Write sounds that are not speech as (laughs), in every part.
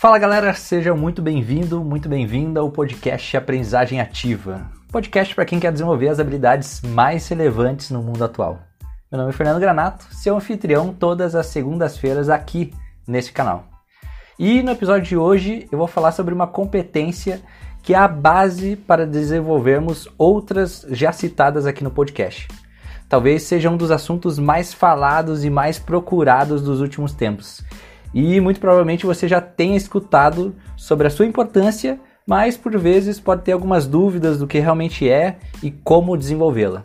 Fala galera, seja muito bem-vindo, muito bem-vinda ao podcast Aprendizagem Ativa. Podcast para quem quer desenvolver as habilidades mais relevantes no mundo atual. Meu nome é Fernando Granato, seu anfitrião todas as segundas-feiras aqui nesse canal. E no episódio de hoje eu vou falar sobre uma competência que é a base para desenvolvermos outras já citadas aqui no podcast. Talvez seja um dos assuntos mais falados e mais procurados dos últimos tempos e muito provavelmente você já tenha escutado sobre a sua importância, mas por vezes pode ter algumas dúvidas do que realmente é e como desenvolvê-la.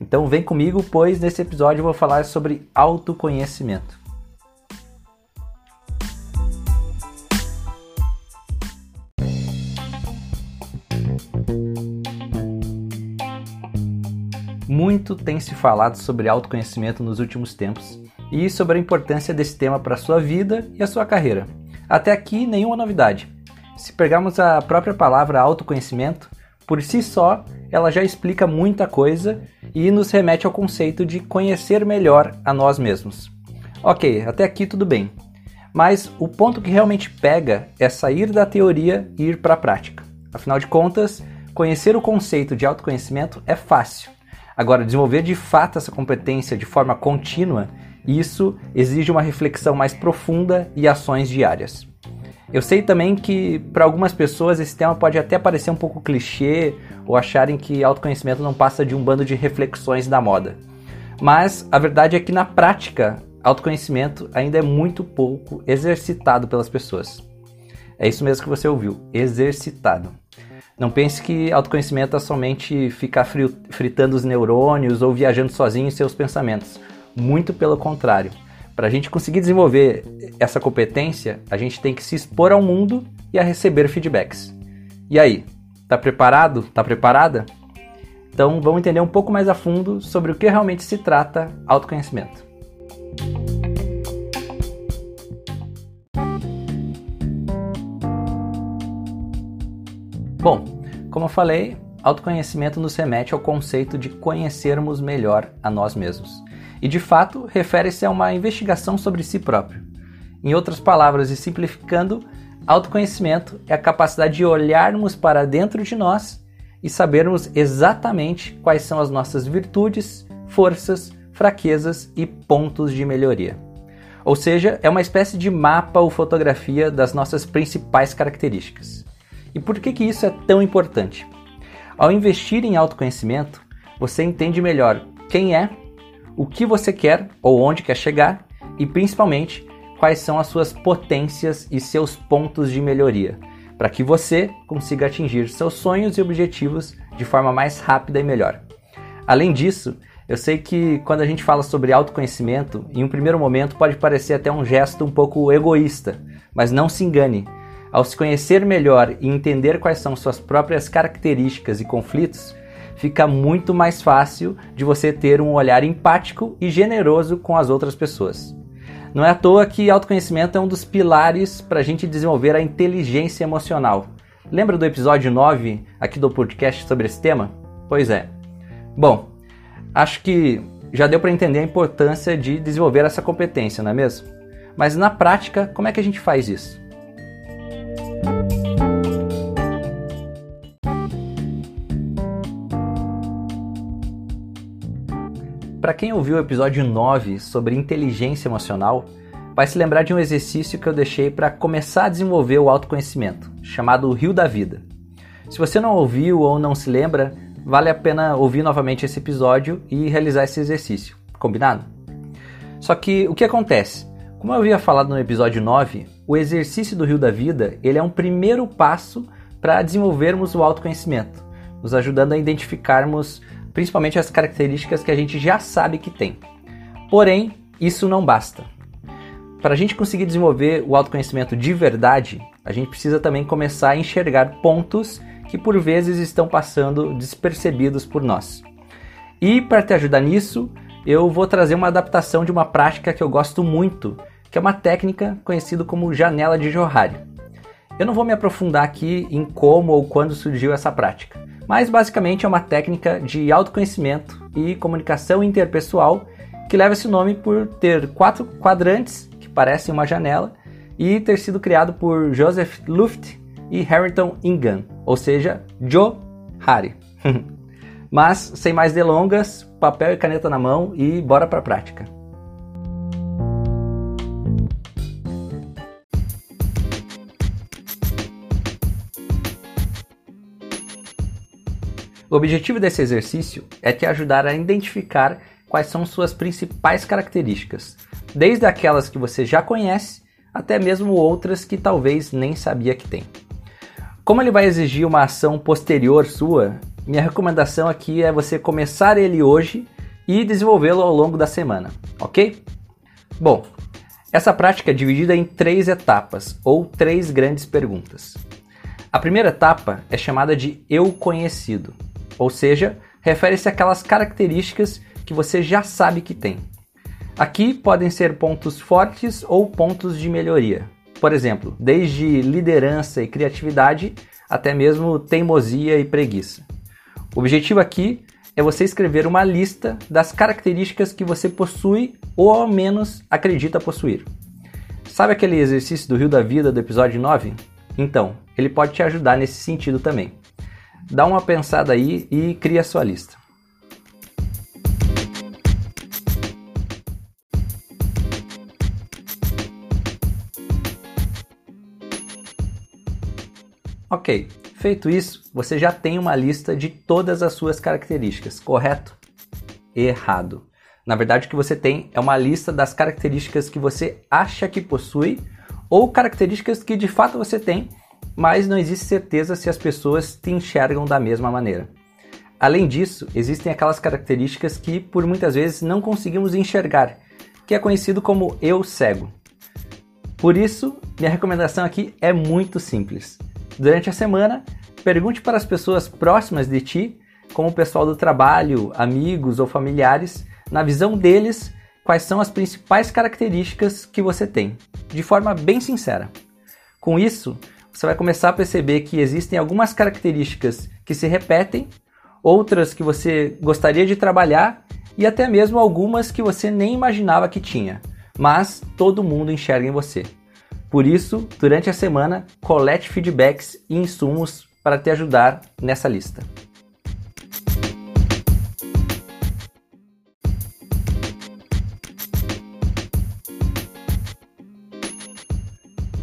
Então vem comigo, pois nesse episódio eu vou falar sobre autoconhecimento. Muito tem se falado sobre autoconhecimento nos últimos tempos e sobre a importância desse tema para a sua vida e a sua carreira. Até aqui, nenhuma novidade. Se pegarmos a própria palavra autoconhecimento, por si só, ela já explica muita coisa e nos remete ao conceito de conhecer melhor a nós mesmos. Ok, até aqui tudo bem. Mas o ponto que realmente pega é sair da teoria e ir para a prática. Afinal de contas, conhecer o conceito de autoconhecimento é fácil. Agora, desenvolver de fato essa competência de forma contínua isso exige uma reflexão mais profunda e ações diárias. Eu sei também que para algumas pessoas esse tema pode até parecer um pouco clichê ou acharem que autoconhecimento não passa de um bando de reflexões da moda. Mas a verdade é que na prática, autoconhecimento ainda é muito pouco exercitado pelas pessoas. É isso mesmo que você ouviu, exercitado. Não pense que autoconhecimento é somente ficar fritando os neurônios ou viajando sozinho em seus pensamentos. Muito pelo contrário. Para a gente conseguir desenvolver essa competência, a gente tem que se expor ao mundo e a receber feedbacks. E aí, tá preparado? Tá preparada? Então vamos entender um pouco mais a fundo sobre o que realmente se trata autoconhecimento. Bom, como eu falei, autoconhecimento nos remete ao conceito de conhecermos melhor a nós mesmos e de fato refere-se a uma investigação sobre si próprio. Em outras palavras e simplificando, autoconhecimento é a capacidade de olharmos para dentro de nós e sabermos exatamente quais são as nossas virtudes, forças, fraquezas e pontos de melhoria. Ou seja, é uma espécie de mapa ou fotografia das nossas principais características. E por que, que isso é tão importante? Ao investir em autoconhecimento, você entende melhor quem é o que você quer ou onde quer chegar e principalmente quais são as suas potências e seus pontos de melhoria, para que você consiga atingir seus sonhos e objetivos de forma mais rápida e melhor. Além disso, eu sei que quando a gente fala sobre autoconhecimento, em um primeiro momento pode parecer até um gesto um pouco egoísta, mas não se engane. Ao se conhecer melhor e entender quais são suas próprias características e conflitos, fica muito mais fácil de você ter um olhar empático e generoso com as outras pessoas. Não é à toa que autoconhecimento é um dos pilares para a gente desenvolver a inteligência emocional. Lembra do episódio 9 aqui do podcast sobre esse tema? Pois é. Bom, acho que já deu para entender a importância de desenvolver essa competência, não é mesmo? Mas na prática, como é que a gente faz isso? Para quem ouviu o episódio 9 sobre inteligência emocional, vai se lembrar de um exercício que eu deixei para começar a desenvolver o autoconhecimento, chamado Rio da Vida. Se você não ouviu ou não se lembra, vale a pena ouvir novamente esse episódio e realizar esse exercício, combinado? Só que o que acontece? Como eu havia falado no episódio 9, o exercício do Rio da Vida ele é um primeiro passo para desenvolvermos o autoconhecimento, nos ajudando a identificarmos principalmente as características que a gente já sabe que tem. Porém, isso não basta. Para a gente conseguir desenvolver o autoconhecimento de verdade, a gente precisa também começar a enxergar pontos que por vezes estão passando despercebidos por nós. E para te ajudar nisso, eu vou trazer uma adaptação de uma prática que eu gosto muito, que é uma técnica conhecida como janela de Johari. Eu não vou me aprofundar aqui em como ou quando surgiu essa prática, mas basicamente é uma técnica de autoconhecimento e comunicação interpessoal que leva esse nome por ter quatro quadrantes que parecem uma janela e ter sido criado por Joseph Luft e Harrington Ingham, ou seja, Joe Harry. (laughs) Mas, sem mais delongas, papel e caneta na mão e bora para a prática. O objetivo desse exercício é te ajudar a identificar quais são suas principais características, desde aquelas que você já conhece até mesmo outras que talvez nem sabia que tem. Como ele vai exigir uma ação posterior sua, minha recomendação aqui é você começar ele hoje e desenvolvê-lo ao longo da semana, ok? Bom, essa prática é dividida em três etapas ou três grandes perguntas. A primeira etapa é chamada de eu conhecido, ou seja, refere-se àquelas características que você já sabe que tem. Aqui podem ser pontos fortes ou pontos de melhoria. Por exemplo, desde liderança e criatividade até mesmo teimosia e preguiça. O objetivo aqui é você escrever uma lista das características que você possui ou ao menos acredita possuir. Sabe aquele exercício do Rio da Vida do episódio 9? Então, ele pode te ajudar nesse sentido também. Dá uma pensada aí e cria a sua lista. Ok, feito isso, você já tem uma lista de todas as suas características, correto? Errado. Na verdade, o que você tem é uma lista das características que você acha que possui ou características que de fato você tem, mas não existe certeza se as pessoas te enxergam da mesma maneira. Além disso, existem aquelas características que por muitas vezes não conseguimos enxergar, que é conhecido como eu cego. Por isso, minha recomendação aqui é muito simples. Durante a semana, pergunte para as pessoas próximas de ti, como o pessoal do trabalho, amigos ou familiares, na visão deles, quais são as principais características que você tem, de forma bem sincera. Com isso, você vai começar a perceber que existem algumas características que se repetem, outras que você gostaria de trabalhar e até mesmo algumas que você nem imaginava que tinha, mas todo mundo enxerga em você. Por isso, durante a semana, colete feedbacks e insumos para te ajudar nessa lista.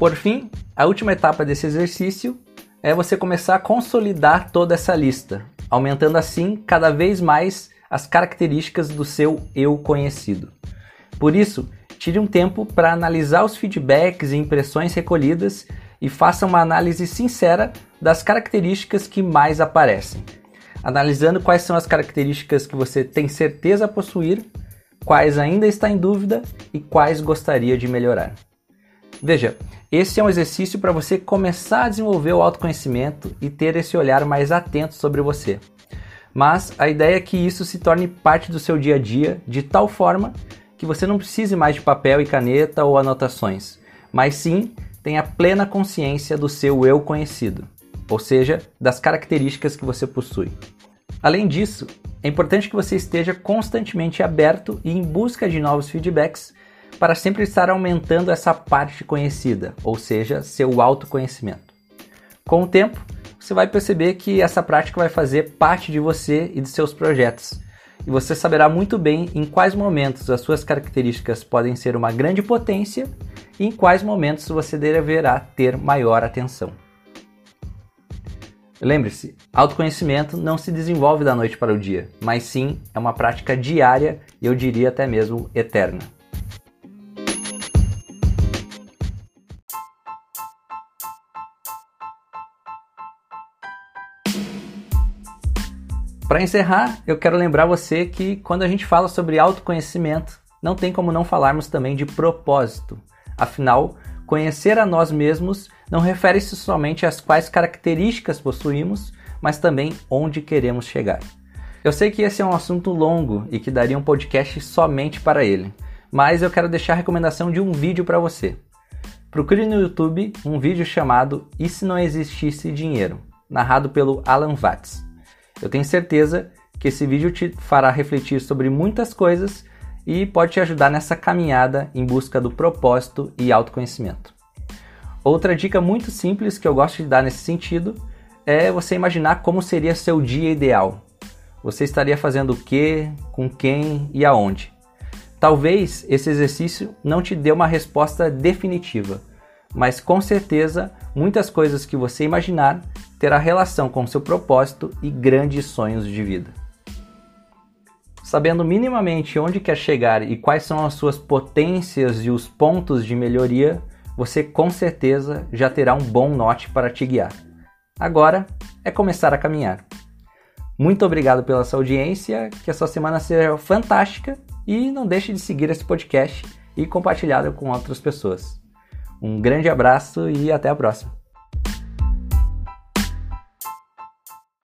Por fim, a última etapa desse exercício é você começar a consolidar toda essa lista, aumentando assim cada vez mais as características do seu eu conhecido. Por isso, Tire um tempo para analisar os feedbacks e impressões recolhidas e faça uma análise sincera das características que mais aparecem, analisando quais são as características que você tem certeza possuir, quais ainda está em dúvida e quais gostaria de melhorar. Veja, esse é um exercício para você começar a desenvolver o autoconhecimento e ter esse olhar mais atento sobre você. Mas a ideia é que isso se torne parte do seu dia a dia de tal forma que você não precise mais de papel e caneta ou anotações, mas sim tenha plena consciência do seu eu conhecido, ou seja, das características que você possui. Além disso, é importante que você esteja constantemente aberto e em busca de novos feedbacks para sempre estar aumentando essa parte conhecida, ou seja, seu autoconhecimento. Com o tempo, você vai perceber que essa prática vai fazer parte de você e de seus projetos e você saberá muito bem em quais momentos as suas características podem ser uma grande potência e em quais momentos você deverá ter maior atenção. Lembre-se, autoconhecimento não se desenvolve da noite para o dia, mas sim é uma prática diária e eu diria até mesmo eterna. Para encerrar, eu quero lembrar você que quando a gente fala sobre autoconhecimento, não tem como não falarmos também de propósito. Afinal, conhecer a nós mesmos não refere-se somente às quais características possuímos, mas também onde queremos chegar. Eu sei que esse é um assunto longo e que daria um podcast somente para ele, mas eu quero deixar a recomendação de um vídeo para você. Procure no YouTube um vídeo chamado E se não existisse dinheiro, narrado pelo Alan Watts. Eu tenho certeza que esse vídeo te fará refletir sobre muitas coisas e pode te ajudar nessa caminhada em busca do propósito e autoconhecimento. Outra dica muito simples que eu gosto de dar nesse sentido é você imaginar como seria seu dia ideal. Você estaria fazendo o que, com quem e aonde. Talvez esse exercício não te dê uma resposta definitiva, mas com certeza muitas coisas que você imaginar terá relação com seu propósito e grandes sonhos de vida. Sabendo minimamente onde quer chegar e quais são as suas potências e os pontos de melhoria, você com certeza já terá um bom norte para te guiar. Agora é começar a caminhar. Muito obrigado pela sua audiência, que a sua semana seja fantástica e não deixe de seguir esse podcast e compartilhá-lo com outras pessoas. Um grande abraço e até a próxima.